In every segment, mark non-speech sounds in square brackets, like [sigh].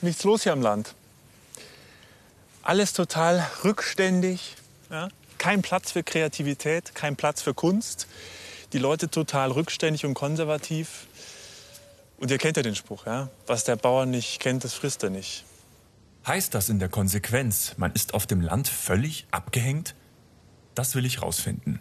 nichts los hier am Land. Alles total rückständig, ja? kein Platz für Kreativität, kein Platz für Kunst. Die Leute total rückständig und konservativ. Und ihr kennt ja den Spruch, ja? was der Bauer nicht kennt, das frisst er nicht. Heißt das in der Konsequenz, man ist auf dem Land völlig abgehängt? Das will ich rausfinden.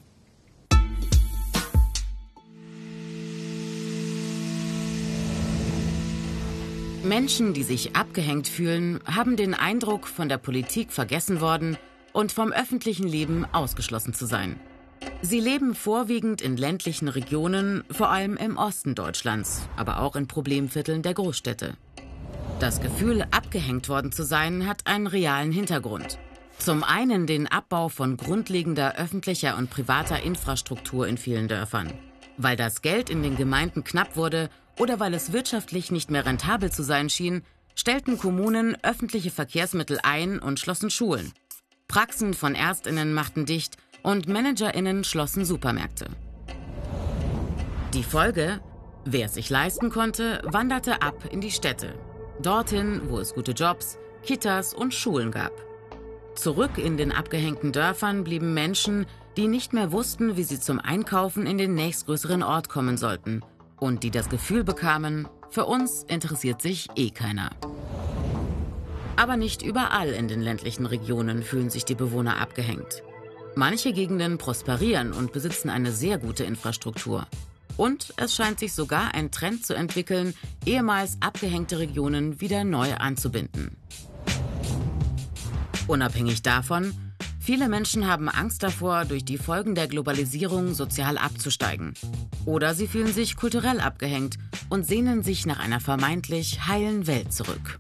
Menschen, die sich abgehängt fühlen, haben den Eindruck, von der Politik vergessen worden und vom öffentlichen Leben ausgeschlossen zu sein. Sie leben vorwiegend in ländlichen Regionen, vor allem im Osten Deutschlands, aber auch in Problemvierteln der Großstädte. Das Gefühl, abgehängt worden zu sein, hat einen realen Hintergrund. Zum einen den Abbau von grundlegender öffentlicher und privater Infrastruktur in vielen Dörfern. Weil das Geld in den Gemeinden knapp wurde oder weil es wirtschaftlich nicht mehr rentabel zu sein schien, stellten Kommunen öffentliche Verkehrsmittel ein und schlossen Schulen. Praxen von Ärztinnen machten dicht und Managerinnen schlossen Supermärkte. Die Folge? Wer es sich leisten konnte, wanderte ab in die Städte. Dorthin, wo es gute Jobs, Kitas und Schulen gab. Zurück in den abgehängten Dörfern blieben Menschen, die nicht mehr wussten, wie sie zum Einkaufen in den nächstgrößeren Ort kommen sollten und die das Gefühl bekamen, für uns interessiert sich eh keiner. Aber nicht überall in den ländlichen Regionen fühlen sich die Bewohner abgehängt. Manche Gegenden prosperieren und besitzen eine sehr gute Infrastruktur. Und es scheint sich sogar ein Trend zu entwickeln, ehemals abgehängte Regionen wieder neu anzubinden. Unabhängig davon, Viele Menschen haben Angst davor, durch die Folgen der Globalisierung sozial abzusteigen. Oder sie fühlen sich kulturell abgehängt und sehnen sich nach einer vermeintlich heilen Welt zurück.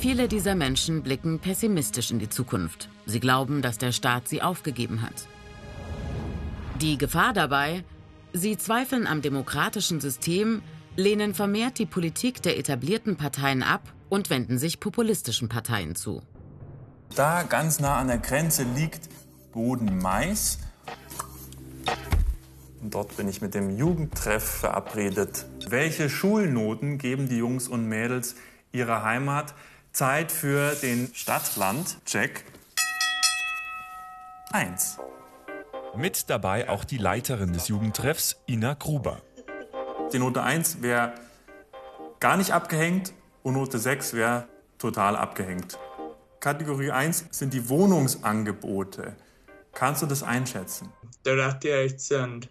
Viele dieser Menschen blicken pessimistisch in die Zukunft. Sie glauben, dass der Staat sie aufgegeben hat. Die Gefahr dabei, sie zweifeln am demokratischen System, lehnen vermehrt die Politik der etablierten Parteien ab und wenden sich populistischen Parteien zu. Da ganz nah an der Grenze liegt Boden-Mais. Und dort bin ich mit dem Jugendtreff verabredet. Welche Schulnoten geben die Jungs und Mädels ihrer Heimat? Zeit für den Stadt-Land-Check. Eins. Mit dabei auch die Leiterin des Jugendtreffs, Ina Gruber. Die Note 1 wäre gar nicht abgehängt und Note 6 wäre total abgehängt. Kategorie 1 sind die Wohnungsangebote. Kannst du das einschätzen? Da dachte ich, jetzt sind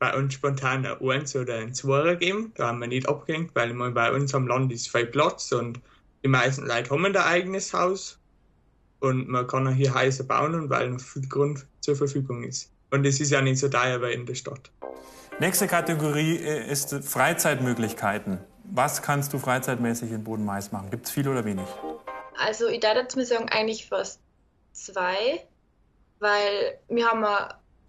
bei uns spontan ein 1 oder ein 2 geben. Da haben wir nicht abgehängt, weil immer bei uns am Land ist viel Platz und die meisten Leute haben ein eigenes Haus. Und man kann auch hier Häuser bauen, und weil noch viel Grund zur Verfügung ist. Und es ist ja nicht so teuer wie in der Stadt. Nächste Kategorie äh, ist Freizeitmöglichkeiten. Was kannst du freizeitmäßig in Bodenmais machen? Gibt es viel oder wenig? Also ich darf jetzt mir sagen, eigentlich fast zwei, weil wir haben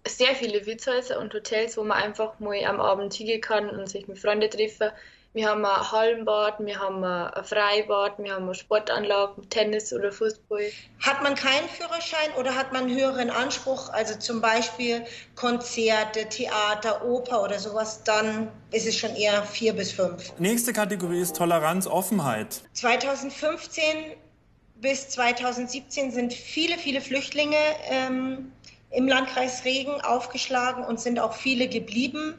sehr viele Wirtshäuser und Hotels, wo man einfach mal am Abend hingehen kann und sich mit Freunden treffen. Wir haben ein Hallenbad, wir haben ein Freibad, wir haben eine Sportanlage, Tennis oder Fußball. Hat man keinen Führerschein oder hat man einen höheren Anspruch, also zum Beispiel Konzerte, Theater, Oper oder sowas, dann ist es schon eher vier bis fünf. Nächste Kategorie ist Toleranz, Offenheit. 2015 bis 2017 sind viele, viele Flüchtlinge ähm, im Landkreis Regen aufgeschlagen und sind auch viele geblieben.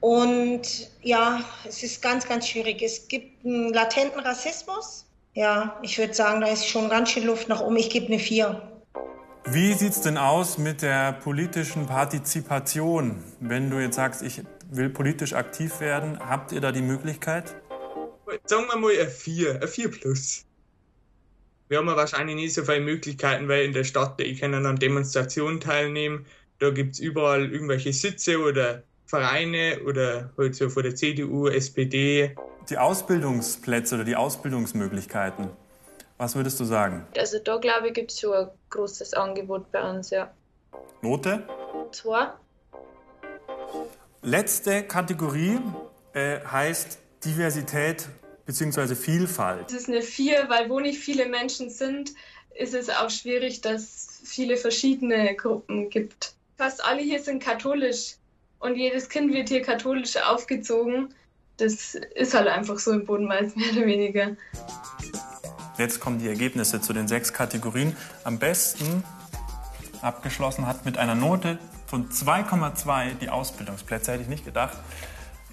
Und ja, es ist ganz, ganz schwierig. Es gibt einen latenten Rassismus. Ja, ich würde sagen, da ist schon ganz schön Luft nach oben. Ich gebe eine 4. Wie sieht es denn aus mit der politischen Partizipation? Wenn du jetzt sagst, ich will politisch aktiv werden, habt ihr da die Möglichkeit? Sagen wir mal eine 4, eine 4 plus wir haben wahrscheinlich nicht so viele Möglichkeiten, weil in der Stadt, ich kann an Demonstrationen teilnehmen, da gibt es überall irgendwelche Sitze oder Vereine oder halt so von der CDU, SPD. Die Ausbildungsplätze oder die Ausbildungsmöglichkeiten, was würdest du sagen? Also da glaube ich, gibt es schon ein großes Angebot bei uns, ja. Note? Zwei. Letzte Kategorie äh, heißt Diversität beziehungsweise Vielfalt? Es ist eine Vier, weil wo nicht viele Menschen sind, ist es auch schwierig, dass es viele verschiedene Gruppen gibt. Fast alle hier sind katholisch und jedes Kind wird hier katholisch aufgezogen. das ist halt einfach so im Bodenmais, [laughs] mehr oder weniger. Jetzt kommen die Ergebnisse zu den sechs Kategorien. Am besten abgeschlossen hat mit einer Note von 2,2 die Ausbildungsplätze. Hätte ich nicht gedacht,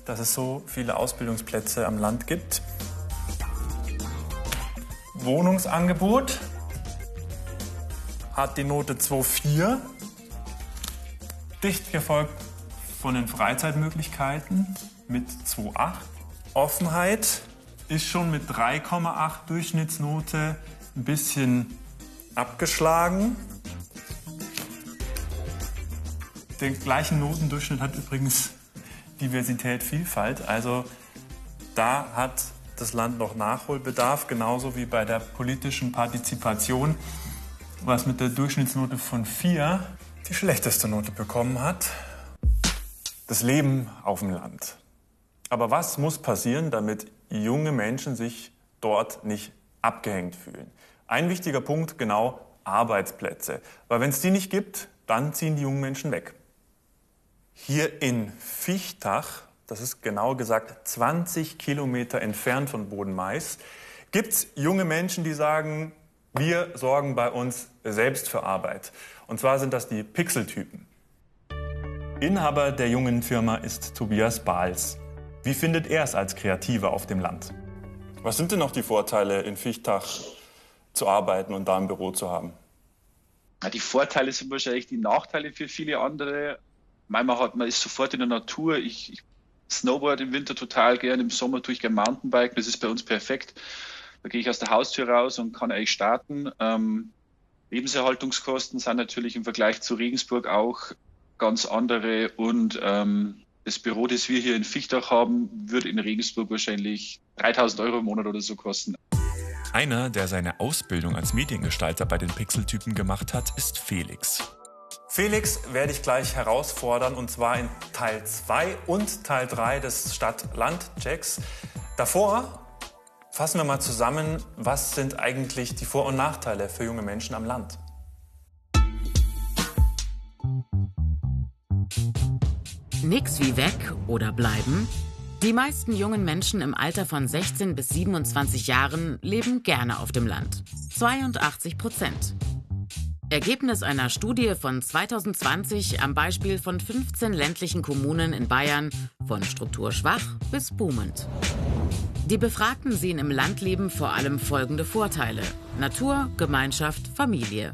dass es so viele Ausbildungsplätze am Land gibt. Wohnungsangebot hat die Note 2,4. Dicht gefolgt von den Freizeitmöglichkeiten mit 2,8. Offenheit ist schon mit 3,8 Durchschnittsnote ein bisschen abgeschlagen. Den gleichen Notendurchschnitt hat übrigens Diversität, Vielfalt. Also da hat das Land noch Nachholbedarf, genauso wie bei der politischen Partizipation, was mit der Durchschnittsnote von 4 die schlechteste Note bekommen hat. Das Leben auf dem Land. Aber was muss passieren, damit junge Menschen sich dort nicht abgehängt fühlen? Ein wichtiger Punkt, genau Arbeitsplätze. Weil wenn es die nicht gibt, dann ziehen die jungen Menschen weg. Hier in Fichtach, das ist genau gesagt 20 Kilometer entfernt von Bodenmais, gibt es junge Menschen, die sagen, wir sorgen bei uns selbst für Arbeit. Und zwar sind das die Pixeltypen. Inhaber der jungen Firma ist Tobias Bahls. Wie findet er es als Kreativer auf dem Land? Was sind denn noch die Vorteile, in Fichtach zu arbeiten und da ein Büro zu haben? Die Vorteile sind wahrscheinlich die Nachteile für viele andere. Manchmal hat man ist sofort in der Natur. Ich, ich Snowboard im Winter total gern, im Sommer tue ich gerne Mountainbike. Das ist bei uns perfekt. Da gehe ich aus der Haustür raus und kann eigentlich starten. Ähm, Lebenserhaltungskosten sind natürlich im Vergleich zu Regensburg auch ganz andere und ähm, das Büro, das wir hier in Fichtach haben, würde in Regensburg wahrscheinlich 3000 Euro im Monat oder so kosten. Einer, der seine Ausbildung als Mediengestalter bei den Pixeltypen gemacht hat, ist Felix. Felix werde ich gleich herausfordern und zwar in Teil 2 und Teil 3 des Stadt-Land-Checks. Davor fassen wir mal zusammen, was sind eigentlich die Vor- und Nachteile für junge Menschen am Land. Nix wie weg oder bleiben. Die meisten jungen Menschen im Alter von 16 bis 27 Jahren leben gerne auf dem Land. 82 Prozent. Ergebnis einer Studie von 2020 am Beispiel von 15 ländlichen Kommunen in Bayern, von strukturschwach bis boomend. Die Befragten sehen im Landleben vor allem folgende Vorteile. Natur, Gemeinschaft, Familie.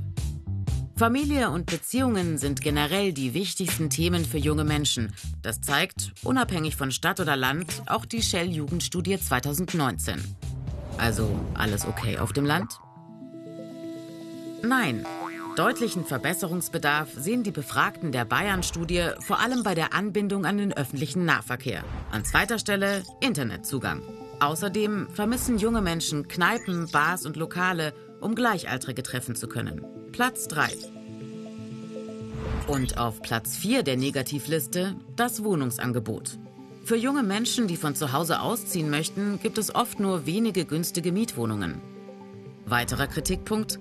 Familie und Beziehungen sind generell die wichtigsten Themen für junge Menschen. Das zeigt, unabhängig von Stadt oder Land, auch die Shell-Jugendstudie 2019. Also alles okay auf dem Land? Nein. Deutlichen Verbesserungsbedarf sehen die Befragten der Bayern-Studie vor allem bei der Anbindung an den öffentlichen Nahverkehr. An zweiter Stelle Internetzugang. Außerdem vermissen junge Menschen Kneipen, Bars und Lokale, um Gleichaltrige treffen zu können. Platz 3. Und auf Platz 4 der Negativliste das Wohnungsangebot. Für junge Menschen, die von zu Hause ausziehen möchten, gibt es oft nur wenige günstige Mietwohnungen. Weiterer Kritikpunkt: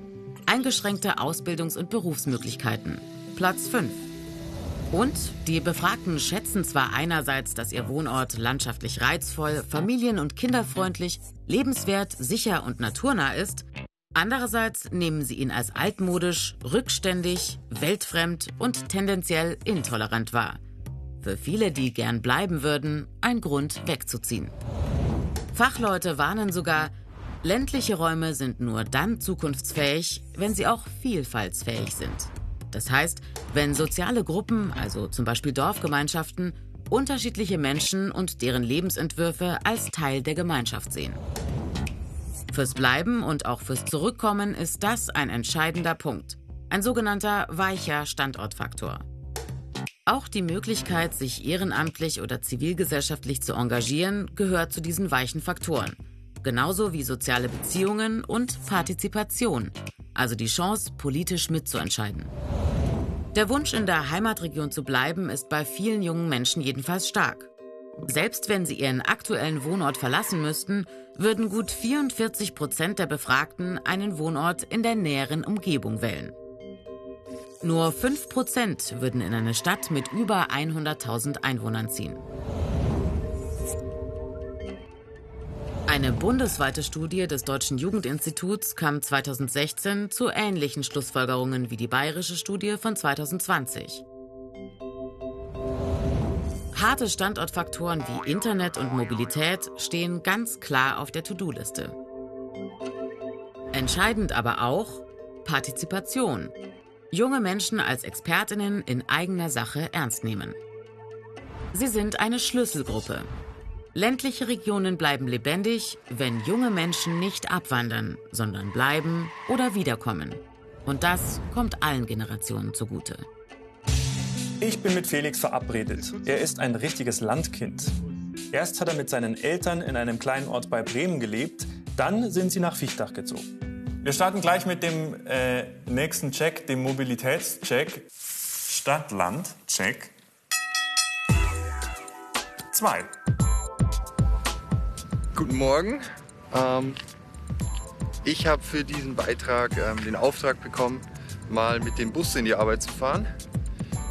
eingeschränkte Ausbildungs- und Berufsmöglichkeiten. Platz 5. Und die Befragten schätzen zwar einerseits, dass ihr Wohnort landschaftlich reizvoll, familien- und kinderfreundlich, lebenswert, sicher und naturnah ist, Andererseits nehmen sie ihn als altmodisch, rückständig, weltfremd und tendenziell intolerant wahr. Für viele, die gern bleiben würden, ein Grund wegzuziehen. Fachleute warnen sogar, ländliche Räume sind nur dann zukunftsfähig, wenn sie auch vielfaltsfähig sind. Das heißt, wenn soziale Gruppen, also zum Beispiel Dorfgemeinschaften, unterschiedliche Menschen und deren Lebensentwürfe als Teil der Gemeinschaft sehen. Fürs Bleiben und auch fürs Zurückkommen ist das ein entscheidender Punkt. Ein sogenannter weicher Standortfaktor. Auch die Möglichkeit, sich ehrenamtlich oder zivilgesellschaftlich zu engagieren, gehört zu diesen weichen Faktoren. Genauso wie soziale Beziehungen und Partizipation, also die Chance, politisch mitzuentscheiden. Der Wunsch, in der Heimatregion zu bleiben, ist bei vielen jungen Menschen jedenfalls stark. Selbst wenn sie ihren aktuellen Wohnort verlassen müssten, würden gut 44 Prozent der Befragten einen Wohnort in der näheren Umgebung wählen. Nur 5 Prozent würden in eine Stadt mit über 100.000 Einwohnern ziehen. Eine bundesweite Studie des Deutschen Jugendinstituts kam 2016 zu ähnlichen Schlussfolgerungen wie die bayerische Studie von 2020. Harte Standortfaktoren wie Internet und Mobilität stehen ganz klar auf der To-Do-Liste. Entscheidend aber auch Partizipation. Junge Menschen als Expertinnen in eigener Sache ernst nehmen. Sie sind eine Schlüsselgruppe. Ländliche Regionen bleiben lebendig, wenn junge Menschen nicht abwandern, sondern bleiben oder wiederkommen. Und das kommt allen Generationen zugute. Ich bin mit Felix verabredet. Er ist ein richtiges Landkind. Erst hat er mit seinen Eltern in einem kleinen Ort bei Bremen gelebt, dann sind sie nach Fichtach gezogen. Wir starten gleich mit dem äh, nächsten Check, dem Mobilitätscheck. Stadt-Land-Check. 2. Guten Morgen. Ähm, ich habe für diesen Beitrag ähm, den Auftrag bekommen, mal mit dem Bus in die Arbeit zu fahren.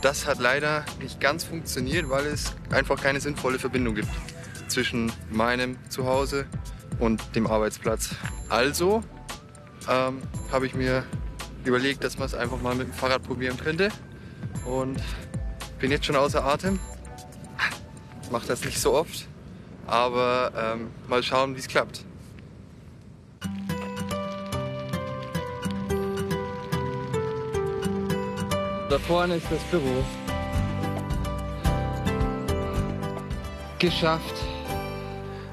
Das hat leider nicht ganz funktioniert, weil es einfach keine sinnvolle Verbindung gibt zwischen meinem Zuhause und dem Arbeitsplatz. Also ähm, habe ich mir überlegt, dass man es einfach mal mit dem Fahrrad probieren könnte. Und bin jetzt schon außer Atem. Mache das nicht so oft, aber ähm, mal schauen, wie es klappt. Da vorne ist das Büro. Geschafft.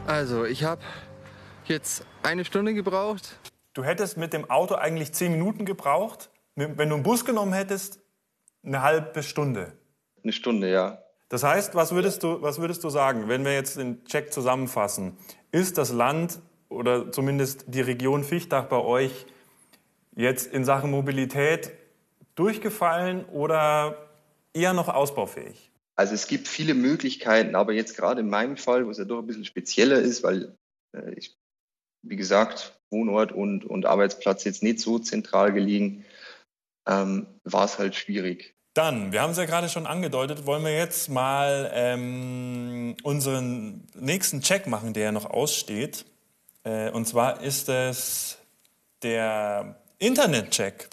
Also, ich habe jetzt eine Stunde gebraucht. Du hättest mit dem Auto eigentlich 10 Minuten gebraucht. Wenn du einen Bus genommen hättest, eine halbe Stunde. Eine Stunde, ja. Das heißt, was würdest du, was würdest du sagen, wenn wir jetzt den Check zusammenfassen? Ist das Land oder zumindest die Region Fichtach bei euch jetzt in Sachen Mobilität durchgefallen oder eher noch ausbaufähig? Also es gibt viele Möglichkeiten, aber jetzt gerade in meinem Fall, wo es ja doch ein bisschen spezieller ist, weil äh, ich, wie gesagt, Wohnort und, und Arbeitsplatz jetzt nicht so zentral gelegen, ähm, war es halt schwierig. Dann, wir haben es ja gerade schon angedeutet, wollen wir jetzt mal ähm, unseren nächsten Check machen, der ja noch aussteht. Äh, und zwar ist es der Internet-Check.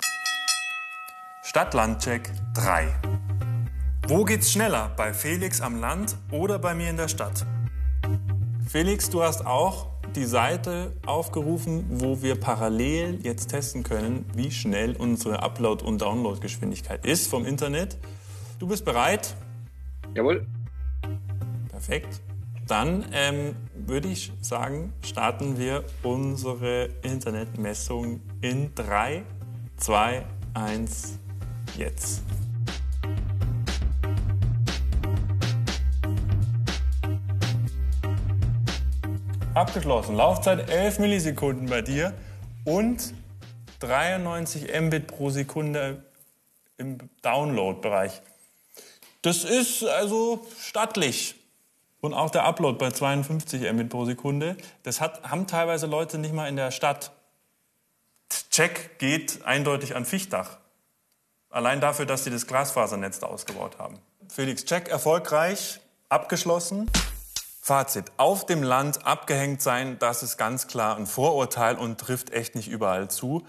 Stadt-Land-Check 3. Wo geht's schneller? Bei Felix am Land oder bei mir in der Stadt? Felix, du hast auch die Seite aufgerufen, wo wir parallel jetzt testen können, wie schnell unsere Upload- und Downloadgeschwindigkeit ist vom Internet. Du bist bereit? Jawohl. Perfekt. Dann ähm, würde ich sagen, starten wir unsere Internetmessung in 3, 2, 1, jetzt. Abgeschlossen. Laufzeit 11 Millisekunden bei dir und 93 Mbit pro Sekunde im Download-Bereich. Das ist also stattlich. Und auch der Upload bei 52 Mbit pro Sekunde. Das hat, haben teilweise Leute nicht mal in der Stadt. Check geht eindeutig an Fichtach. Allein dafür, dass sie das Glasfasernetz da ausgebaut haben. Felix, Check erfolgreich, abgeschlossen. Fazit. Auf dem Land abgehängt sein, das ist ganz klar ein Vorurteil und trifft echt nicht überall zu.